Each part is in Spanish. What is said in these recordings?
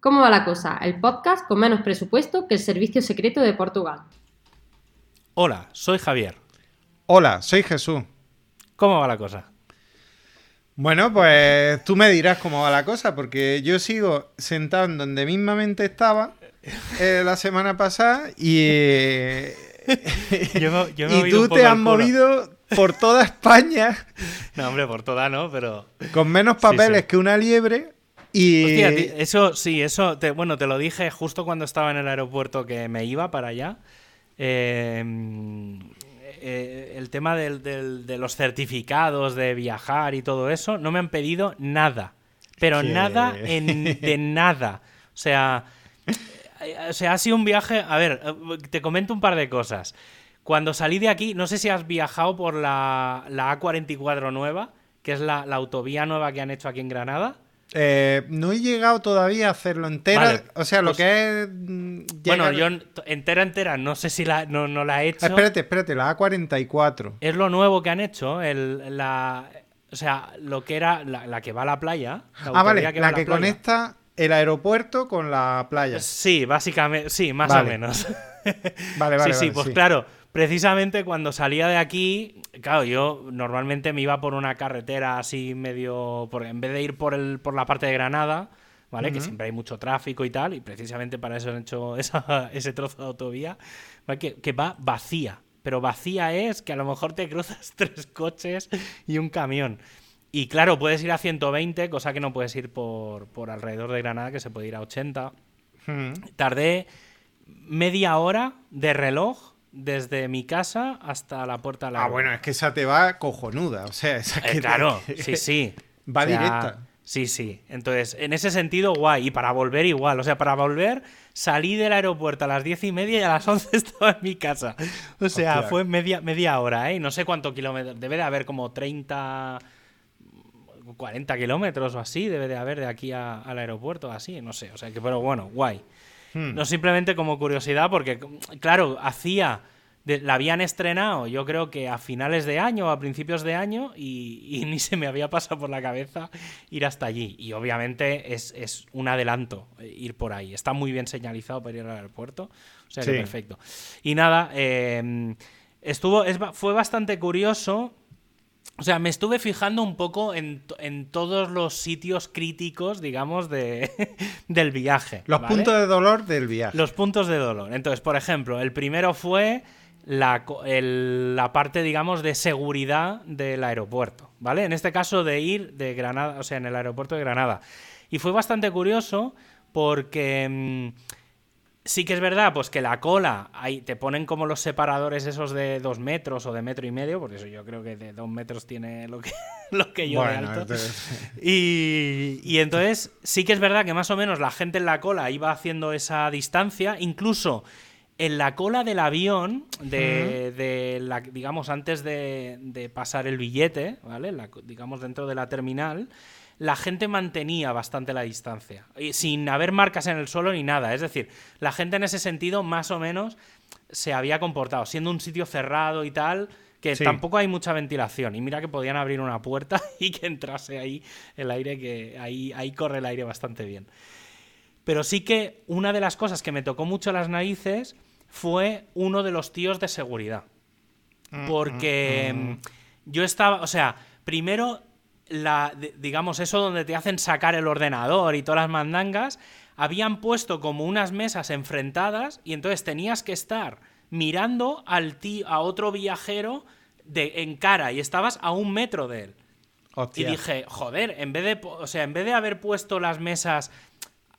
¿Cómo va la cosa? El podcast con menos presupuesto que el servicio secreto de Portugal. Hola, soy Javier. Hola, soy Jesús. ¿Cómo va la cosa? Bueno, pues tú me dirás cómo va la cosa, porque yo sigo sentado en donde mismamente estaba eh, la semana pasada y, eh, Yo me- yo me he y tú te has movido por toda España No, hombre, por toda no, pero. con menos papeles sí. que una liebre y... Hostia, ti- eso sí, eso. Te, bueno, te lo dije justo cuando estaba en el aeropuerto que me iba para allá. Eh, eh, el tema del- del- de los certificados de viajar y todo eso, no me han pedido nada. Pero ¿Qué? nada en- de nada. O sea, eh, o sea, ha sido un viaje. A ver, te comento un par de cosas. Cuando salí de aquí, no sé si has viajado por la, la A44 nueva, que es la, la autovía nueva que han hecho aquí en Granada. Eh, no he llegado todavía a hacerlo entera. Vale, o sea, lo pues- que es... mm, Bueno, yo entera, entera, no sé si la, no, no la he hecho. Espérate, espérate, la A44. Es lo nuevo que han hecho, el, la, o sea, lo que era la, la que va a la playa. la Ah, vale, va la que conecta el aeropuerto con la playa. Sí, básicamente, sí, más Vale. o menos. Vale, vale, sí, sí, vale, pues sí. claro, precisamente cuando salía de aquí, claro, yo normalmente me iba por una carretera así medio, por, en vez de ir por, el, por la parte de Granada, ¿vale? Que siempre hay mucho tráfico y tal, y precisamente para eso han hecho esa- ese trozo de autovía, ¿vale? que, que va vacía. Pero vacía es que a lo mejor te cruzas tres coches y un camión. Y claro, puedes ir a 120, cosa que no puedes ir por, por alrededor de Granada, que se puede ir a 80. Mm. Tardé media hora de reloj desde mi casa hasta la puerta de la Ah, bueno, es que esa te va cojonuda. O sea, esa que te- claro, sí, sí. Va O sea, directa. Sí, sí. Entonces, en ese sentido, guay. Y para volver igual. O sea, para volver, salí del aeropuerto a las diez y media y a las once estaba en mi casa. O sea, Hostia. fue media, media hora, ¿eh? No sé cuánto kilómetros. Debe de haber como 30... 40 kilómetros o así debe de haber de aquí a- al aeropuerto, así, no sé. O sea que, pero bueno, guay. Hmm. No simplemente como curiosidad, porque, claro, hacía. de- la habían estrenado, yo creo que a finales de año o a principios de año, y, y ni se me había pasado por la cabeza ir hasta allí. Y obviamente es, es un adelanto eh, ir por ahí. Está muy bien señalizado para ir al aeropuerto. O sea que perfecto. Y nada, eh, estuvo, es fue bastante curioso. O sea, me estuve fijando un poco en, en todos los sitios críticos, digamos, de, del viaje. Los ¿vale? puntos de dolor del viaje. Los puntos de dolor. Entonces, por ejemplo, el primero fue la, el- la parte, digamos, de seguridad del aeropuerto, ¿vale? En este caso de ir de Granada, o sea, en el aeropuerto de Granada. Y fue bastante curioso porque mm, sí que es verdad, pues que la cola, ahí te ponen como los separadores esos de dos metros o de metro y medio, porque eso yo creo que de dos metros tiene lo que, lo que yo de alto. entonces- Y, y entonces sí que es verdad que más o menos la gente en la cola iba haciendo esa distancia, incluso en la cola del avión, de, de la, digamos, antes de, de pasar el billete, ¿vale? La- digamos, dentro de la terminal, la gente mantenía bastante la distancia, y sin haber marcas en el suelo ni nada. Es decir, la gente en ese sentido más o menos se había comportado, siendo un sitio cerrado y tal, que Sí. tampoco hay mucha ventilación. Y mira que podían abrir una puerta y que entrase ahí el aire, que ahí, ahí corre el aire bastante bien. Pero sí que una de las cosas que me tocó mucho las narices fue uno de los tíos de seguridad. Porque mm, yo estaba, o sea, primero, la, digamos, eso donde te hacen sacar el ordenador y todas las mandangas, habían puesto como unas mesas enfrentadas y entonces tenías que estar mirando al tío, a otro viajero de, en cara y estabas a un metro de él. Y dije, joder, en vez de, o sea, en vez de haber puesto las mesas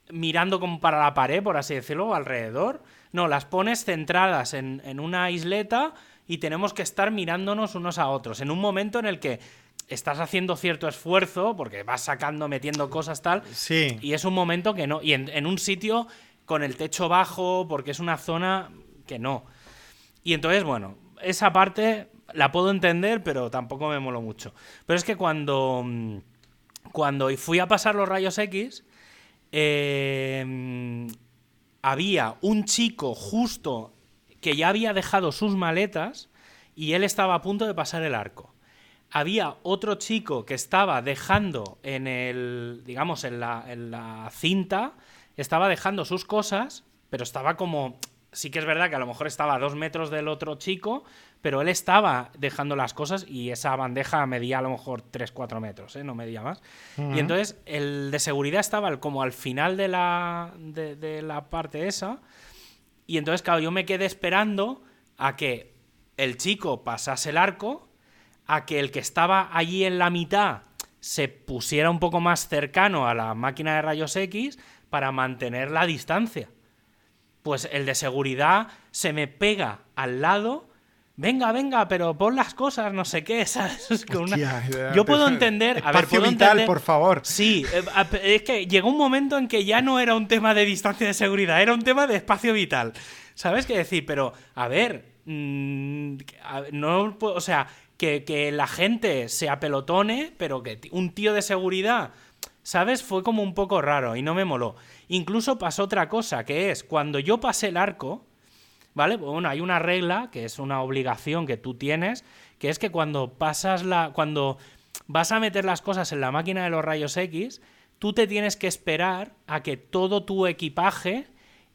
mirando como para la pared, por así decirlo, alrededor, no, las pones centradas en, en una isleta y tenemos que estar mirándonos unos a otros. En un momento en el que estás haciendo cierto esfuerzo, porque vas sacando, metiendo cosas tal, Sí. y es un momento que no. Y en, en un sitio con el techo bajo, porque es una zona que no. Y entonces, bueno, esa parte la puedo entender, pero tampoco me moló mucho. Pero es que cuando, mm, cuando fui a pasar los rayos X, eh, había un chico justo que ya había dejado sus maletas y él estaba a punto de pasar el arco. Había otro chico que estaba dejando en el, digamos, en la, en la cinta estaba dejando sus cosas, pero estaba como... Sí que es verdad que a lo mejor estaba a dos metros del otro chico, pero él estaba dejando las cosas y esa bandeja medía a lo mejor 3-4 metros, ¿eh? no medía más. Y entonces el de seguridad estaba como al final de la, de, de la parte esa. Y entonces, claro, yo me quedé esperando a que el chico pasase el arco, a que el que estaba allí en la mitad se pusiera un poco más cercano a la máquina de rayos X para mantener la distancia. Pues el de seguridad se me pega al lado. Venga, venga, pero pon las cosas, no sé qué, ¿sabes? Con una- Hostia, Yo puedo entender. A ver, Espacio puedo vital, entender- por favor. Sí, eh, es que llegó un momento en que ya no era un tema de distancia de seguridad, era un tema de espacio vital. ¿Sabes qué decir? Pero, a ver, mm, no, o sea, que, la gente se apelotone, pero que un tío de seguridad, ¿sabes? Fue como un poco raro y no me moló. Incluso pasó otra cosa, que es cuando yo pasé el arco, ¿vale? Bueno, hay una regla que es una obligación que tú tienes, que es que cuando pasas la. cuando vas a meter las cosas en la máquina de los rayos X, tú te tienes que esperar a que todo tu equipaje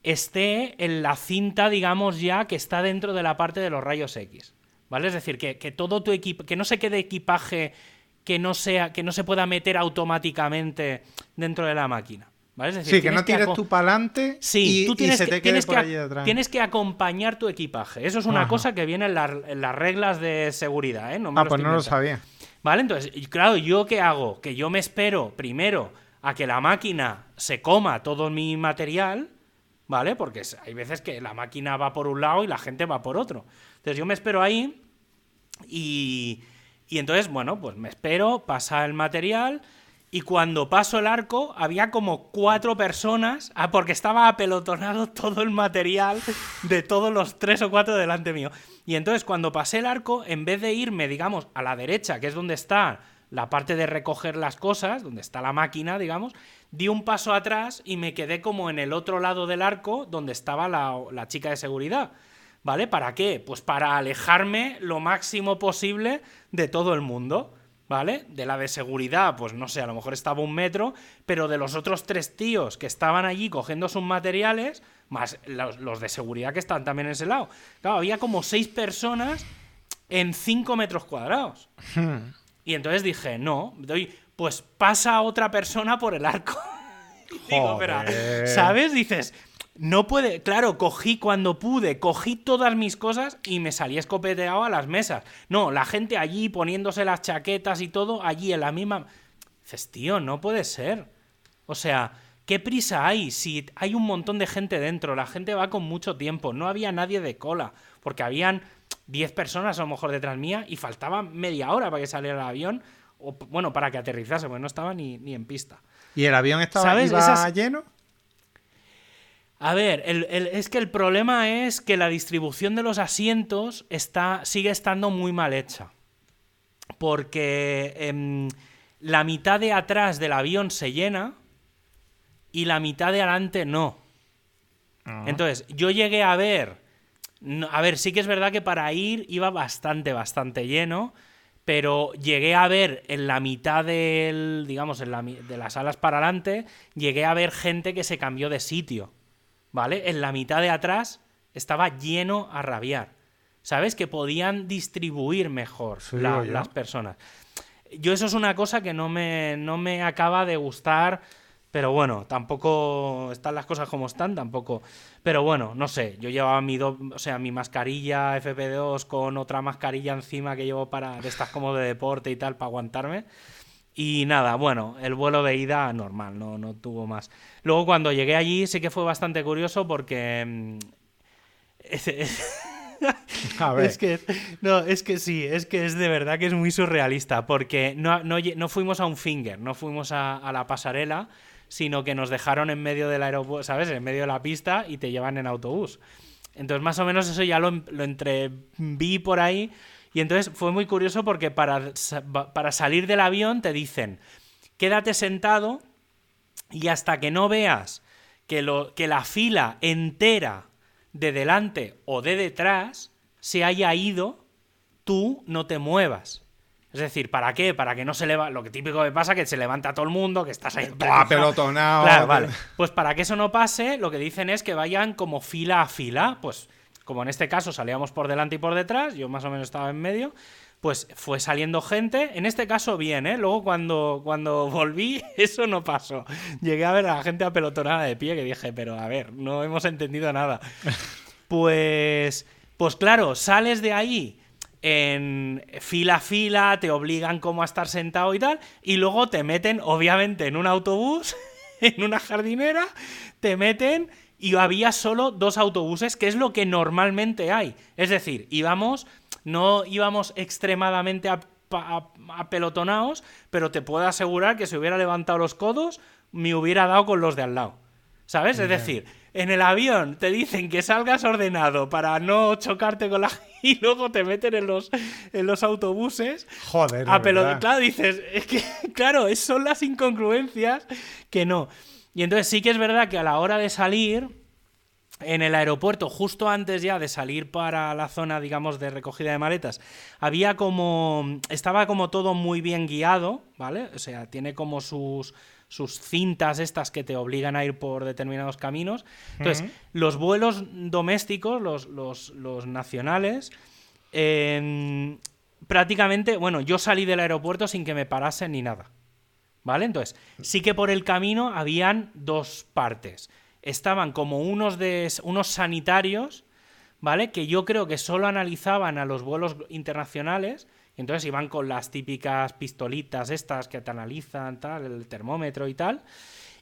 esté en la cinta, digamos, ya que está dentro de la parte de los rayos X. ¿Vale? Es decir, que, que todo tu equipo. que no se quede equipaje que no sea. que no se pueda meter automáticamente dentro de la máquina. ¿Vale? Es decir, Sí, que no tires aco- tú para adelante Sí, y, tú y tienes, se que, te quede tienes, por que, allí detrás. tienes que acompañar tu equipaje. Eso es una Ajá. cosa que viene en, la- en las reglas de seguridad, ¿eh? No me Ah, pues no lo sabía. Vale, entonces, claro, ¿yo qué hago? Que yo me espero primero a que la máquina se coma todo mi material, ¿vale? Porque hay veces que la máquina va por un lado y la gente va por otro. Entonces yo me espero ahí y, entonces, bueno, pues me espero, pasa el material y cuando paso el arco había como cuatro personas, ah, porque estaba apelotonado todo el material de todos los tres o cuatro delante mío. Y entonces cuando pasé el arco, en vez de irme, digamos, a la derecha, que es donde está la parte de recoger las cosas, donde está la máquina, digamos, di un paso atrás y me quedé como en el otro lado del arco donde estaba la, la chica de seguridad. ¿Vale? ¿Para qué? Pues para alejarme lo máximo posible de todo el mundo. ¿Vale? De la de seguridad, pues no sé, a lo mejor estaba un metro, pero de los otros tres tíos que estaban allí cogiendo sus materiales, más los, los de seguridad que estaban también en ese lado. Claro, había como seis personas en cinco metros cuadrados. Y entonces dije, no, doy, pues pasa otra persona por el arco. Y Digo, pero, Joder. ¿sabes? Dices, no puede. Claro, cogí cuando pude, cogí todas mis cosas y me salí escopeteado a las mesas. No, la gente allí poniéndose las chaquetas y todo, allí en la misma. Dices, tío, no puede ser. O sea, ¿qué prisa hay? Si hay un montón de gente dentro, la gente va con mucho tiempo, no había nadie de cola, porque habían 10 personas a lo mejor detrás mía y faltaba media hora para que saliera el avión, o bueno, para que aterrizase, porque no estaba ni, ni en pista. ¿Y el avión estaba ¿Sabes? iba Esas- lleno? A ver, el- el- es que el problema es que la distribución de los asientos está, sigue estando muy mal hecha. Porque em, la mitad de atrás del avión se llena y la mitad de adelante no. Entonces, yo llegué a ver. a ver, sí que es verdad que para ir iba bastante, bastante lleno. Pero llegué a ver en la mitad del. digamos, en la, de las alas para adelante. Llegué a ver gente que se cambió de sitio. ¿Vale? En la mitad de atrás estaba lleno a rabiar. ¿Sabes? Que podían distribuir mejor Sí, la- las personas. Yo eso es una cosa que no me, no me acaba de gustar, pero bueno, tampoco están las cosas como están, tampoco. Pero bueno, no sé, yo llevaba mi, do- o sea, mi mascarilla FP2 con otra mascarilla encima que llevo para de estas como de deporte y tal para aguantarme. Y nada, bueno, el vuelo de ida normal, no, no tuvo más. Luego cuando llegué allí sí que fue bastante curioso porque... mm, A ver. es que, no, es que sí, es que es de verdad que es muy surrealista, porque no, no, no fuimos a un finger, no fuimos a, a la pasarela, sino que nos dejaron en medio del aeropuerto, ¿sabes? En medio de la pista y te llevan en autobús. Entonces, más o menos eso ya lo, lo entreví por ahí. Y entonces fue muy curioso porque para, para salir del avión te dicen, quédate sentado y hasta que no veas que, lo, que la fila entera de delante o de detrás se haya ido, tú no te muevas. Es decir, ¿para qué? Para que no se leva... Lo que típico que pasa que se levanta todo el mundo, que estás ahí... Claro, vale. Pues para que eso no pase, lo que dicen es que vayan como fila a fila. Pues como en este caso salíamos por delante y por detrás, yo más o menos estaba en medio, pues fue saliendo gente. En este caso bien, ¿eh? Luego cuando, cuando volví, eso no pasó. Llegué a ver a la gente apelotonada de pie que dije, pero a ver, no hemos entendido nada. Pues, pues claro, sales de ahí en fila a fila, te obligan como a estar sentado y tal, y luego te meten, obviamente, en un autobús, en una jardinera, te meten y había solo dos autobuses, que es lo que normalmente hay. Es decir, íbamos, no íbamos extremadamente apelotonados, pero te puedo asegurar que si hubiera levantado los codos, me hubiera dado con los de al lado. ¿Sabes? Es decir, en el avión te dicen que salgas ordenado para no chocarte con la... y luego te meten en los, en los autobuses. Joder. A Claro, dices, es que, claro, son las incongruencias que no. Y entonces sí que es verdad que a la hora de salir, en el aeropuerto, justo antes ya de salir para la zona, digamos, de recogida de maletas, había como. Estaba como todo muy bien guiado, ¿vale? O sea, tiene como sus sus cintas estas que te obligan a ir por determinados caminos. Entonces, los vuelos domésticos, los, los, nacionales, prácticamente, bueno, yo salí del aeropuerto sin que me parasen ni nada. ¿Vale? Entonces, sí que por el camino habían dos partes. Estaban como unos, de, unos sanitarios, ¿vale? Que yo creo que solo analizaban a los vuelos internacionales entonces iban con las típicas pistolitas estas que te analizan, tal, el termómetro y tal.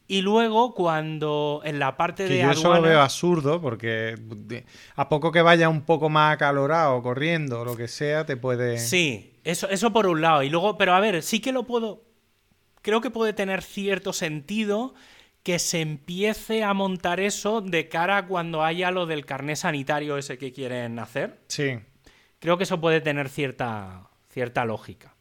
Y luego, cuando en la parte de. Yo eso lo veo absurdo, porque a poco que vaya un poco más acalorado, corriendo, o lo que sea, te puede. Sí, eso, eso por un lado. Y luego, pero a ver, sí que lo puedo. Creo que puede tener cierto sentido que se empiece a montar eso de cara a cuando haya lo del carné sanitario ese que quieren hacer. Sí. Creo que eso puede tener cierta, cierta lógica.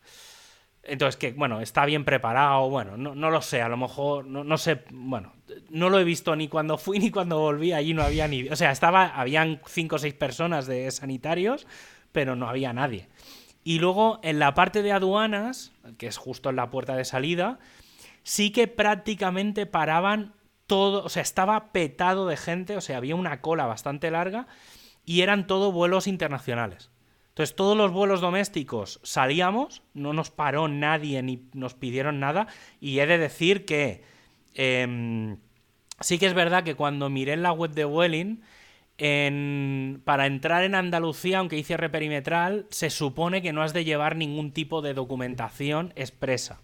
Entonces, que, bueno, está bien preparado, bueno, no, lo sé, a lo mejor, no, sé, bueno, no lo he visto ni cuando fui ni cuando volví, allí no había ni, o sea, estaba, habían cinco o seis personas de sanitarios, pero no había nadie. Y luego, en la parte de aduanas, que es justo en la puerta de salida, sí que prácticamente paraban todo, o sea, estaba petado de gente, o sea, había una cola bastante larga y eran todo vuelos internacionales. Entonces, todos los vuelos domésticos salíamos, no nos paró nadie ni nos pidieron nada. Y he de decir que em, sí que es verdad que cuando miré en la web de Welling, para entrar en Andalucía, aunque hice reperimetral, se supone que no has de llevar ningún tipo de documentación expresa.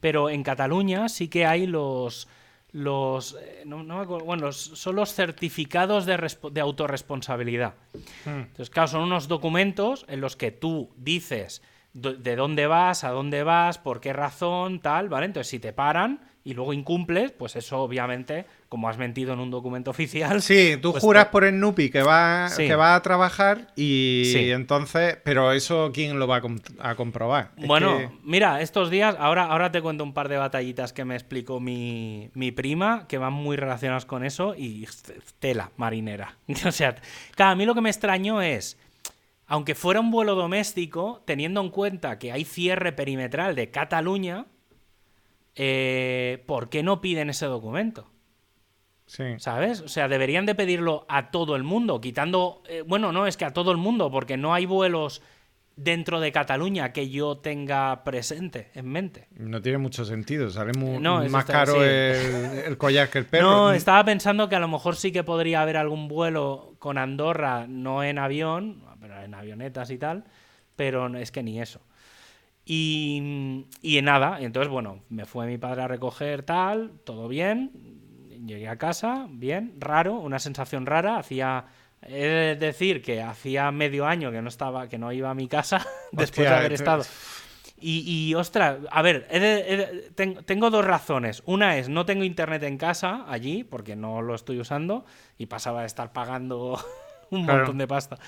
Pero en Cataluña sí que hay los, los, eh, bueno, son los certificados de, de autorresponsabilidad. Hmm. Entonces, claro, son unos documentos en los que tú dices de dónde vas, a dónde vas, por qué razón, tal, ¿vale? Entonces, si te paran y luego incumples, pues eso obviamente como has mentido en un documento oficial. Sí, tú pues juras por el NUPI que va, que va a trabajar y entonces, pero eso ¿quién lo va a, comprobar? bueno, mira, estos días, ahora, ahora te cuento un par de batallitas que me explicó mi, mi prima, que van muy relacionadas con eso, y tela marinera. o sea, claro, a mí lo que me extrañó es, aunque fuera un vuelo doméstico, teniendo en cuenta que hay cierre perimetral de Cataluña, eh, ¿por qué no piden ese documento? ¿Sabes? O sea, deberían de pedirlo a todo el mundo, quitando... Eh, bueno, no, es que a todo el mundo, porque no hay vuelos dentro de Cataluña que yo tenga presente en mente. No tiene mucho sentido, sale más caro el, collar que el perro. No, estaba pensando que a lo mejor sí que podría haber algún vuelo con Andorra, no en avión, pero en avionetas y tal, pero es que ni eso. Y, y nada, entonces, bueno, me fue mi padre a recoger tal, todo bien, llegué a casa, bien, raro, una sensación rara, hacía He de decir que hacía medio año que no estaba, que no iba a mi casa después de haber estado. Y, ostras, a ver, tengo dos razones. Una es, no tengo internet en casa allí, porque no lo estoy usando, y pasaba de estar pagando un montón de pasta.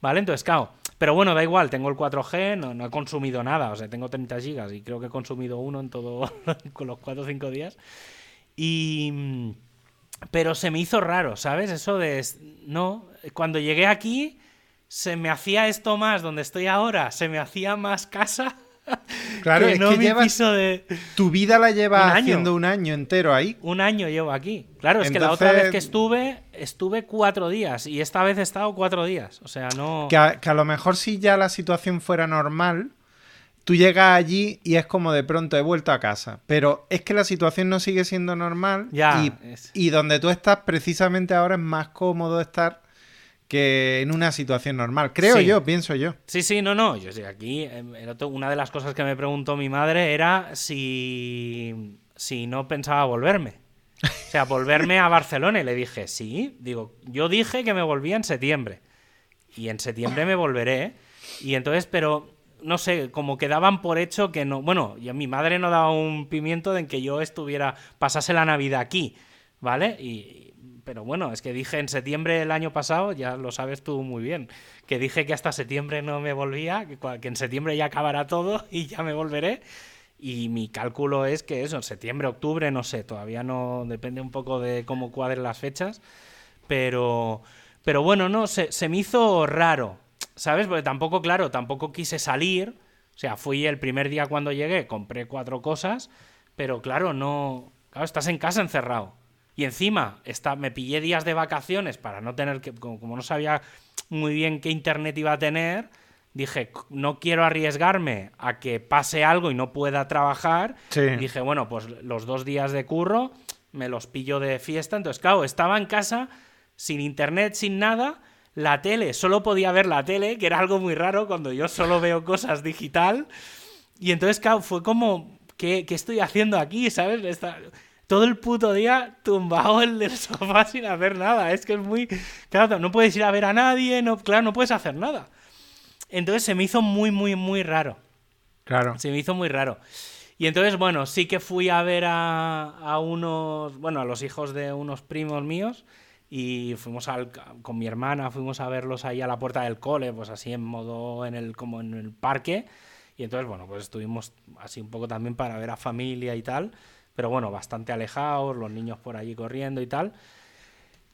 ¿Vale? Entonces, claro. Pero bueno, da igual, tengo el 4G, no, no, he consumido nada, o sea, tengo 30 gigas y creo que he consumido uno en todo, con los 4 o 5 días. Y... Pero se me hizo raro, ¿sabes? Eso de... No, cuando llegué aquí se me hacía esto más donde estoy ahora, se me hacía más casa. Claro, que es no que llevas- de... Tu vida la llevas haciendo un año entero ahí. Un año llevo aquí. Claro, es que la otra vez que estuve, estuve cuatro días. Y esta vez he estado cuatro días. O sea, no... Que a, que a lo mejor si ya la situación fuera normal, tú llegas allí y es como de pronto he vuelto a casa. Pero es que la situación no sigue siendo normal Ya, y, es- y donde tú estás precisamente ahora es más cómodo estar que en una situación normal. Creo Sí. yo, pienso yo. Sí, sí, no, no. Yo sí, aquí el otro- una de las cosas que me preguntó mi madre era si, si no pensaba volverme. O sea, volverme a Barcelona. Y le dije, sí. Digo, yo dije que me volvía en septiembre. Y en septiembre me volveré. Y entonces, pero no sé, como que daban por hecho que no. Bueno, y mi madre no daba un pimiento de en que yo estuviera, pasase la Navidad aquí, ¿vale? Y, pero bueno, es que dije en septiembre del año pasado, ya lo sabes tú muy bien, que dije que hasta septiembre no me volvía, que en septiembre ya acabará todo y ya me volveré. Y mi cálculo es que eso, septiembre, octubre, no sé, todavía no depende un poco de cómo cuadren las fechas. Pero, pero bueno, no, se, me hizo raro, ¿sabes? Porque tampoco, claro, tampoco quise salir. O sea, fui el primer día cuando llegué, compré cuatro cosas, pero claro, no. Claro, estás en casa encerrado. Y encima, está, me pillé días de vacaciones para no tener que. Como no sabía muy bien qué internet iba a tener, dije, no quiero arriesgarme a que pase algo y no pueda trabajar. Sí. Dije, bueno, pues los dos días de curro me los pillo de fiesta. Entonces, claro, estaba en casa sin internet, sin nada. La tele, solo podía ver la tele, que era algo muy raro cuando yo solo veo cosas digital. Y entonces, claro, fue como, ¿qué, qué estoy haciendo aquí? ¿Sabes? Esta- todo el puto día tumbado en el sofá sin hacer nada. Es que es muy... Claro, no puedes ir a ver a nadie, no, claro, no puedes hacer nada. Entonces se me hizo muy, muy, muy raro. Claro. Se me hizo muy raro. Y entonces, bueno, sí que fui a ver a, a unos, bueno, a los hijos de unos primos míos y fuimos al, con mi hermana, fuimos a verlos ahí a la puerta del cole, pues así en modo, en el, como en el parque. Y entonces, bueno, pues estuvimos así un poco también para ver a familia y tal. Pero bueno, bastante alejados, los niños por allí corriendo y tal.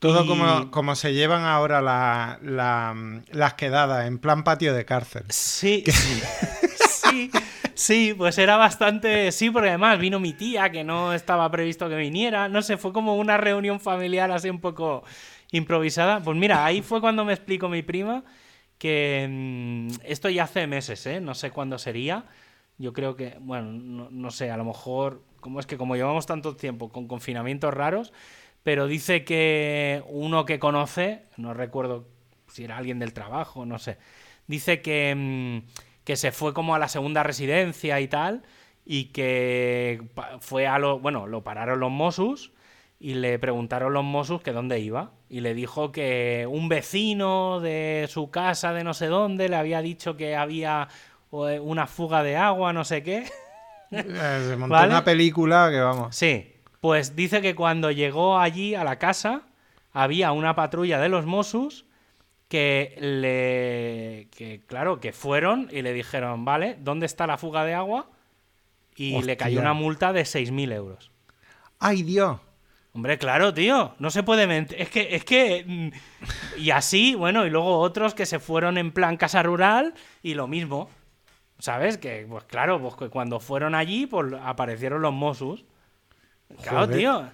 Todo Y- como, como se llevan ahora la- la- las quedadas, en plan patio de cárcel. Sí, sí, sí, sí, pues era bastante, sí, porque además vino mi tía, que no estaba previsto que viniera, no sé, fue como una reunión familiar así un poco improvisada. Pues mira, ahí fue cuando me explicó mi prima que mm, esto ya hace meses, ¿eh? No sé cuándo sería. Yo creo que, bueno, no, no sé, a lo mejor, como es que como llevamos tanto tiempo con confinamientos raros, pero dice que uno que conoce, no recuerdo si era alguien del trabajo, no sé, dice que, mm, que se fue como a la segunda residencia y tal, y que fue a lo, bueno, lo pararon los Mossos y le preguntaron los Mossos que dónde iba, y le dijo que un vecino de su casa de no sé dónde le había dicho que había eh, una fuga de agua, no sé qué. Eh, Se montó ¿Vale? una película que vamos. Sí, pues dice que cuando llegó allí a la casa había una patrulla de los Mossos que le que claro, que fueron y le dijeron, "Vale, ¿dónde está la fuga de agua?" Y le cayó una multa de 6.000 euros. ¡Ay, Dios! Hombre, claro, tío, no se puede mentir. Es que, es que. mm, Y así, bueno, y luego otros que se fueron en plan casa rural y lo mismo. ¿Sabes? Que, pues claro, pues que cuando fueron allí, pues aparecieron los Mossos. Claro, Joder. tío.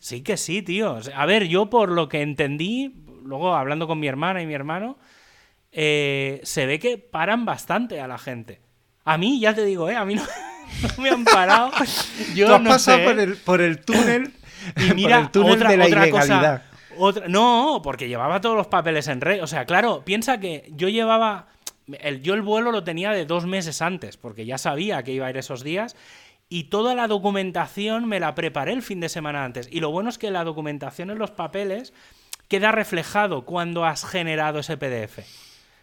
Sí que sí, tío. A ver, yo por lo que entendí, luego hablando con mi hermana y mi hermano, eh, se ve que paran bastante a la gente. A mí, ya te digo, ¿eh? A mí no, no me han parado. Yo Tú has no pasado sé, por, el, por el túnel, y mira, por el túnel otra, de la otra ilegalidad. cosa. Otra, no, porque llevaba todos los papeles en red. O sea, claro, piensa que yo llevaba. El, yo el vuelo lo tenía de dos meses antes, porque ya sabía que iba a ir esos días. Y toda la documentación me la preparé el fin de semana antes. Y lo bueno es que la documentación en los papeles queda reflejado cuando has generado ese PDF.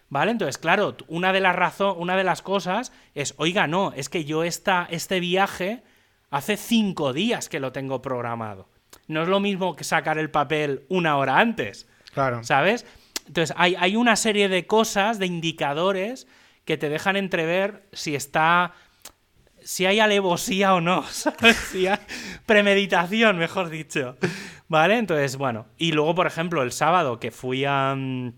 ¿Vale? Entonces, claro, una de las razo- una de las cosas es, oiga, no, es que yo esta, este viaje hace cinco días que lo tengo programado. No es lo mismo que sacar el papel una hora antes, Claro. ¿sabes? Entonces, hay, hay una serie de cosas, de indicadores, que te dejan entrever si está. Si hay alevosía o no, ¿sabes? Si hay premeditación, mejor dicho. ¿Vale? Entonces, bueno. Y luego, por ejemplo, el sábado que fui a. mm,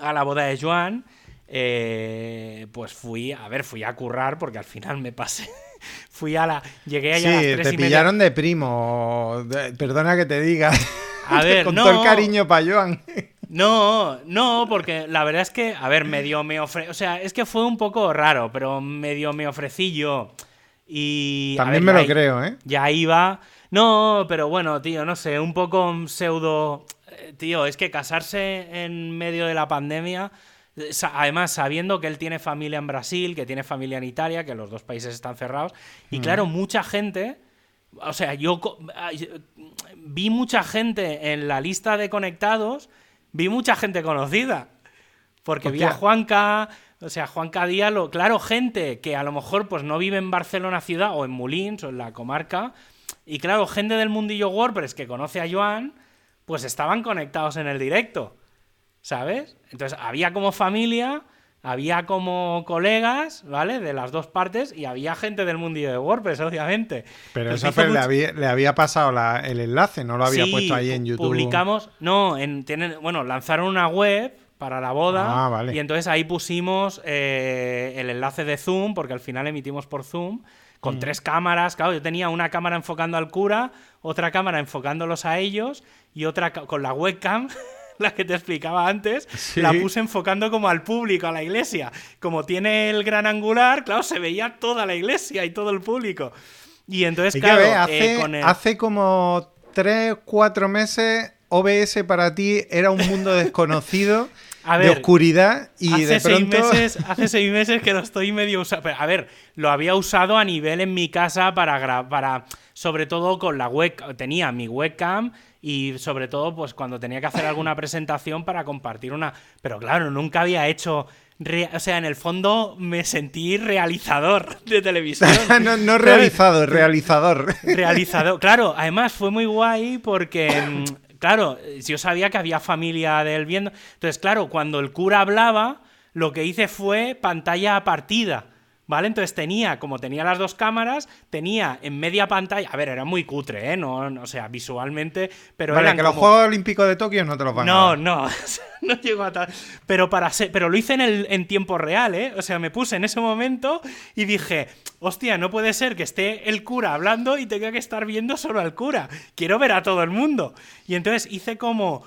a la boda de Joan, eh, pues fui, a ver, fui a currar porque al final me pasé. fui a la. Llegué allá a las te y media- pillaron de primo. De- Perdona que te diga. A ver, Con no. todo el cariño para Joan. No, no, porque la verdad es que, a ver, medio me ofre... O sea, es que fue un poco raro, pero medio me ofrecí yo. Y. También ver, me lo creo, ¿eh? Ya iba. No, pero bueno, tío, no sé, un poco un pseudo. eh, Tío, es que casarse en medio de la pandemia. eh, Además, sabiendo que él tiene familia en Brasil, que tiene familia en Italia, que los dos países están cerrados. Y claro, mucha gente. O sea, yo vi mucha gente en la lista de conectados, vi mucha gente conocida. Porque vi a. Juanca, o sea, Juanca Díaz, lo- claro, gente que a lo mejor pues no vive en Barcelona ciudad o en Molins o en la comarca, y claro, gente del mundillo WordPress que conoce a Joan, pues estaban conectados en el directo, ¿sabes? Entonces había como familia, había como colegas, ¿vale? De las dos partes, y había gente del mundillo de WordPress, obviamente. Pero eso fue- le, mucho- había, le había pasado la- el enlace, no lo había Sí, puesto ahí en YouTube. Publicamos, no, en, tienen, bueno, lanzaron una web para la boda Ah, vale. y entonces ahí pusimos eh, el enlace de Zoom, porque al final emitimos por Zoom, con tres cámaras. Claro, yo tenía una cámara enfocando al cura, otra cámara enfocándolos a ellos y otra con la webcam. La que te explicaba antes, Sí. la puse enfocando como al público, a la iglesia. Como tiene el gran angular, claro, se veía toda la iglesia y todo el público. Y entonces, claro, eh, hace, con el... hace como 3, 4 meses OBS para ti era un mundo desconocido A de oscuridad y hace de pronto... Seis meses, hace seis meses que lo estoy medio usando. A ver, lo había usado a nivel en mi casa para, para sobre todo con la web. Tenía mi webcam y sobre todo pues cuando tenía que hacer alguna presentación para compartir una... Pero claro, nunca había hecho... O sea, en el fondo me sentí realizador de televisión. no, no realizado, realizador. realizador. Claro, además fue muy guay porque, mm, claro, yo sabía que había familia de él viendo. Entonces, claro, cuando el cura hablaba, lo que hice fue pantalla partida. ¿Vale? Entonces tenía, como tenía las dos cámaras, tenía en media pantalla. A ver, era muy cutre, ¿eh? No, no, o sea, visualmente. Pero vale, eran que los Juegos Olímpicos de Tokio no te los van a no, no, no llegó a tal. Pero para ser, pero lo hice en el en tiempo real, ¿eh? O sea, me puse en ese momento y dije, hostia, no puede ser que esté el cura hablando y tenga que estar viendo solo al cura. Quiero ver a todo el mundo. Y entonces hice como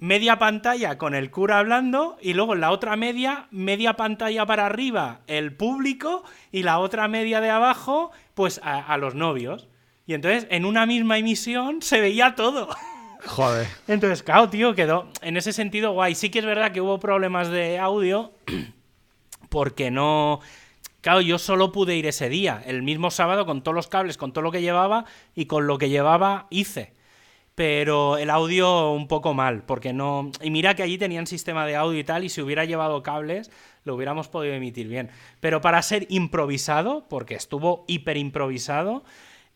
media pantalla con el cura hablando y luego en la otra media, media pantalla para arriba el público y la otra media de abajo, pues a, a los novios. Y entonces en una misma emisión se veía todo. Joder. Entonces, claro, tío, quedó en ese sentido guay. Sí que es verdad que hubo problemas de audio porque no... Claro, yo solo pude ir ese día, el mismo sábado, con todos los cables, con todo lo que llevaba y con lo que llevaba hice. Pero el audio un poco mal, porque no... Y mira que allí tenían sistema de audio y tal, y si hubiera llevado cables, lo hubiéramos podido emitir bien. Pero para ser improvisado, porque estuvo hiper improvisado,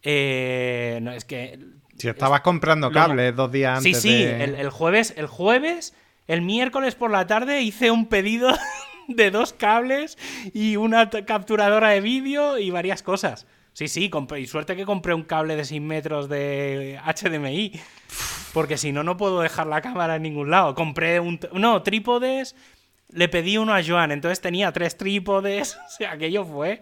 eh, no, es que Si estabas comprando Lo- cables dos días Sí, antes sí, de- el, el jueves, el jueves, el miércoles por la tarde hice un pedido de dos cables y una capturadora de vídeo y varias cosas. Sí, sí, compré, y suerte que compré un cable de 100 metros de HDMI. Porque si no, no puedo dejar la cámara en ningún lado. Compré un... No, trípodes. Le pedí uno a Joan, entonces tenía tres trípodes. O sea, aquello fue...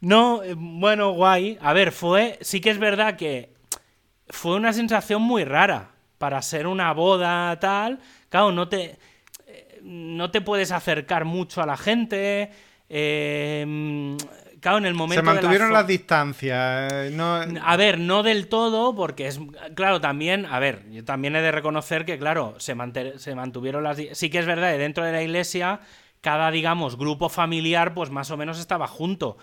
No, eh, bueno, guay. A ver, fue... Sí que es verdad que fue una sensación muy rara para ser una boda tal. Claro, no te eh, no te puedes acercar mucho a la gente. eh, claro, en el momento Se mantuvieron de la las distancias. eh, No... a ver, no del todo, porque es. Claro, también. A ver, yo también he de reconocer que, claro, se, se mantuvieron las. Sí que es verdad, que dentro de la iglesia, cada, digamos, grupo familiar, pues más o menos estaba junto.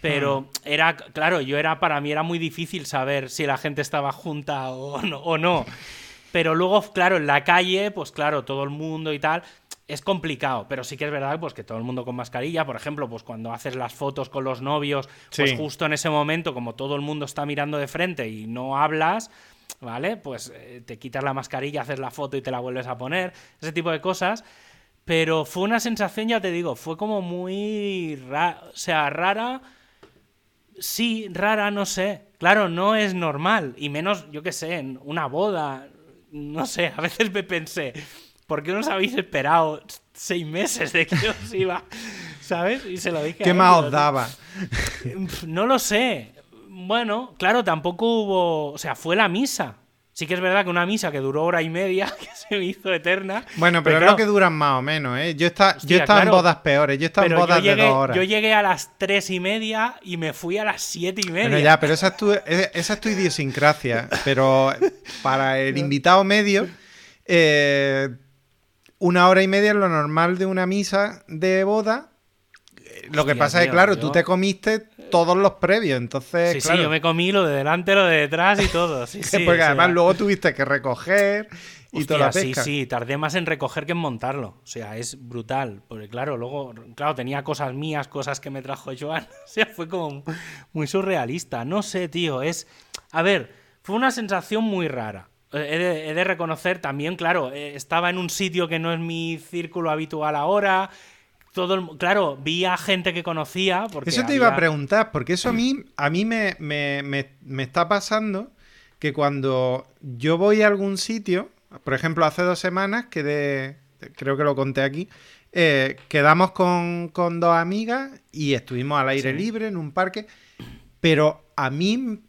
Pero era. Claro, yo era. Para mí era muy difícil saber si la gente estaba junta o no. O no. Pero luego, claro, en la calle, pues claro, todo el mundo y tal. Es complicado, pero sí que es verdad pues, que todo el mundo con mascarilla, por ejemplo, pues cuando haces las fotos con los novios, pues justo en ese momento, como todo el mundo está mirando de frente y no hablas, ¿vale? Pues eh, te quitas la mascarilla, haces la foto y te la vuelves a poner, ese tipo de cosas. Pero fue una sensación, ya te digo, fue como muy rara, o sea, rara. Sí, rara, no sé. Claro, no es normal. Y menos, yo qué sé, en una boda. No sé, a veces me pensé. ¿Por qué no os habéis esperado seis meses de que os iba? ¿Sabes? Y se lo dije. ¿Qué a él, más pero os daba? No lo sé. Bueno, claro, tampoco hubo. O sea, fue la misa. Sí que es verdad que una misa que duró hora y media, que se me hizo eterna. Bueno, pero, claro, creo que duran más o menos, ¿eh? Yo, está, yo Hostia, estaba en bodas peores, yo estaba en pero bodas yo llegué, de dos horas. yo llegué a las tres y media y me fui a las siete y media. Bueno, ya, pero esa es tu, e- esa es tu idiosincrasia. Pero para el invitado medio, eh, una hora y media es lo normal de una misa de boda. Lo que pasa es que, tío, claro, yo- tú te comiste todos los previos, entonces, Sí, claro, sí, yo me comí lo de delante, lo de detrás y todo. Sí, sí, porque sea, además luego tuviste que recoger y toda la Hostia, sí, pesca. sí, tardé más en recoger que en montarlo. O sea, es brutal. Porque claro, luego, claro, tenía cosas mías, cosas que me trajo Joan. O sea, fue como muy surrealista. No sé, tío, es... A ver, fue una sensación muy rara. He de, he de reconocer también, claro, eh, estaba en un sitio que no es mi círculo habitual ahora. Todo el- claro, vi a gente que conocía. Porque Eso te iba a preguntar, porque eso a mí, a mí me, me- me- me está pasando que cuando yo voy a algún sitio, por ejemplo, hace dos semanas, quedé, creo que lo conté aquí, eh, quedamos con, con dos amigas y estuvimos al aire Sí. libre en un parque, pero a mí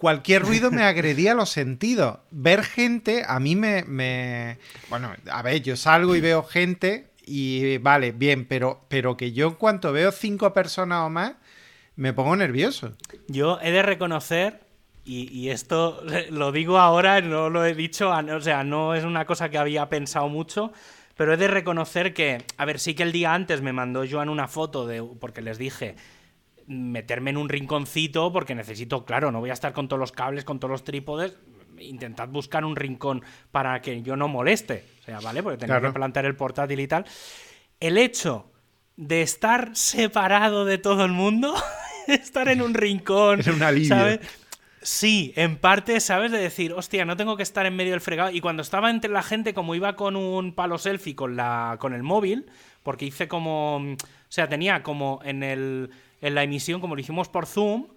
cualquier ruido me agredía los sentidos. Ver gente, a mí me, me... Bueno, a ver, yo salgo y veo gente y vale, bien, pero, pero que yo en cuanto veo cinco personas o más, me pongo nervioso. Yo he de reconocer, y, y esto lo digo ahora, no lo he dicho, o sea, no es una cosa que había pensado mucho, pero he de reconocer que, a ver, sí que el día antes me mandó Joan una foto de, porque les dije meterme en un rinconcito porque necesito, claro, no voy a estar con todos los cables, con todos los trípodes, intentad buscar un rincón para que yo no moleste, o sea, ¿vale? Porque tenía Claro. que plantar el portátil y tal. El hecho de estar separado de todo el mundo, estar en un rincón, Era un alivio. ¿sabes? Sí, en parte, ¿sabes? De decir, hostia, no tengo que estar en medio del fregado. Y cuando estaba entre la gente, como iba con un palo selfie con, la, con el móvil, porque hice como. O sea, tenía como en, el, en la emisión, como lo hicimos por Zoom,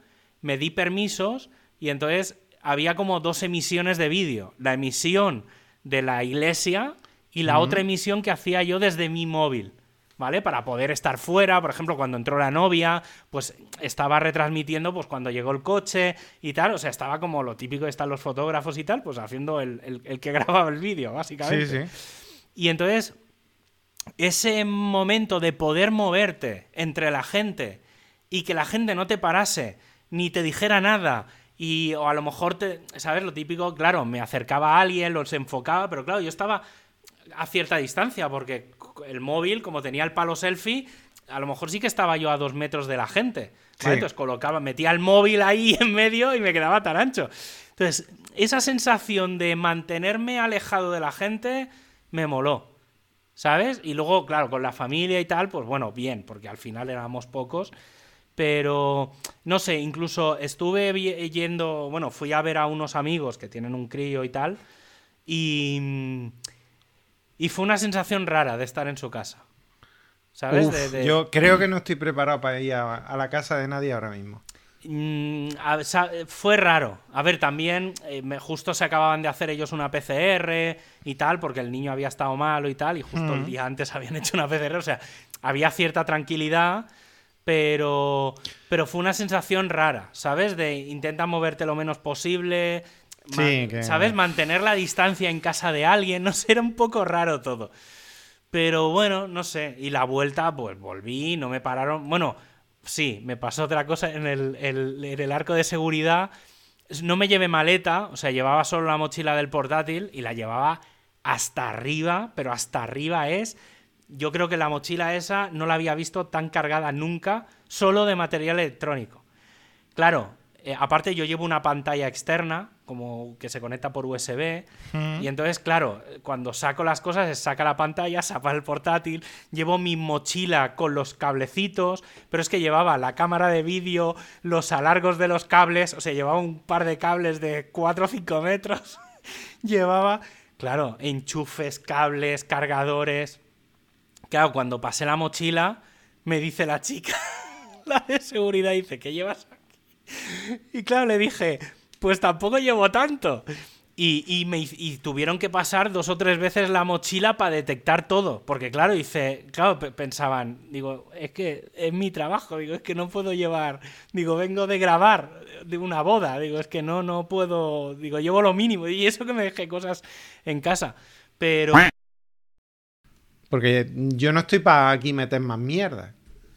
me di permisos y entonces había como dos emisiones de vídeo. La emisión de la iglesia y la otra emisión que hacía yo desde mi móvil. ¿Vale? Para poder estar fuera, por ejemplo, cuando entró la novia, pues estaba retransmitiendo pues cuando llegó el coche y tal, o sea, estaba como lo típico que están los fotógrafos y tal, pues haciendo el, el- el que grababa el vídeo, básicamente. Sí, sí. Y entonces, ese momento de poder moverte entre la gente y que la gente no te parase, ni te dijera nada, y o a lo mejor, te, ¿sabes? Lo típico, claro, me acercaba a alguien, los enfocaba, pero claro, yo estaba a cierta distancia, porque el móvil, como tenía el palo selfie, a lo mejor sí que estaba yo a dos metros de la gente. ¿vale? Sí. Entonces colocaba, metía el móvil ahí en medio y me quedaba tan ancho. Entonces, esa sensación de mantenerme alejado de la gente me moló. ¿Sabes? Y luego, claro, con la familia y tal, pues bueno, bien, porque al final éramos pocos. Pero, no sé, incluso estuve yendo, bueno, fui a ver a unos amigos que tienen un crío y tal. Y, y fue una sensación rara de estar en su casa. ¿Sabes? Uf, De- de- Yo creo que no estoy preparado para ir a, a la casa de nadie ahora mismo. Mm, a- fue raro. A ver, también eh, me- justo se acababan de hacer ellos una PCR y tal, porque el niño había estado malo y tal, y justo el día antes habían hecho una PCR. O sea, había cierta tranquilidad, pero, pero fue una sensación rara, ¿sabes? De intenta moverte lo menos posible. Sí, ma- que- ¿Sabes? Mantener la distancia en casa de alguien. No sé, era un poco raro todo. Pero bueno, no sé. Y la vuelta, pues volví, no me pararon. Bueno, sí, me pasó otra cosa en el, el- en el arco de seguridad. No me llevé maleta, o sea, llevaba solo la mochila del portátil y la llevaba hasta arriba, pero hasta arriba es. Yo creo que la mochila esa no la había visto tan cargada nunca, solo de material electrónico. Claro, eh, aparte yo llevo una pantalla externa, como que se conecta por USB, y entonces, claro, cuando saco las cosas, se saca la pantalla, saca el portátil, llevo mi mochila con los cablecitos, pero es que llevaba la cámara de vídeo, los alargos de los cables, o sea, llevaba un par de cables de 4 o 5 metros, llevaba, claro, enchufes, cables, cargadores. Claro, cuando pasé la mochila, me dice la chica, la de seguridad, dice, ¿qué llevas aquí? Y claro, le dije, pues tampoco llevo tanto. Y, me, tuvieron que pasar dos o tres veces la mochila para detectar todo. Porque, claro, dice, claro, pensaban, digo, es que es mi trabajo, digo, es que no puedo llevar, digo, vengo de grabar de una boda, digo, es que no, no puedo, digo, llevo lo mínimo. Y eso que me dejé cosas en casa. Pero. Porque yo no estoy para aquí meter más mierda.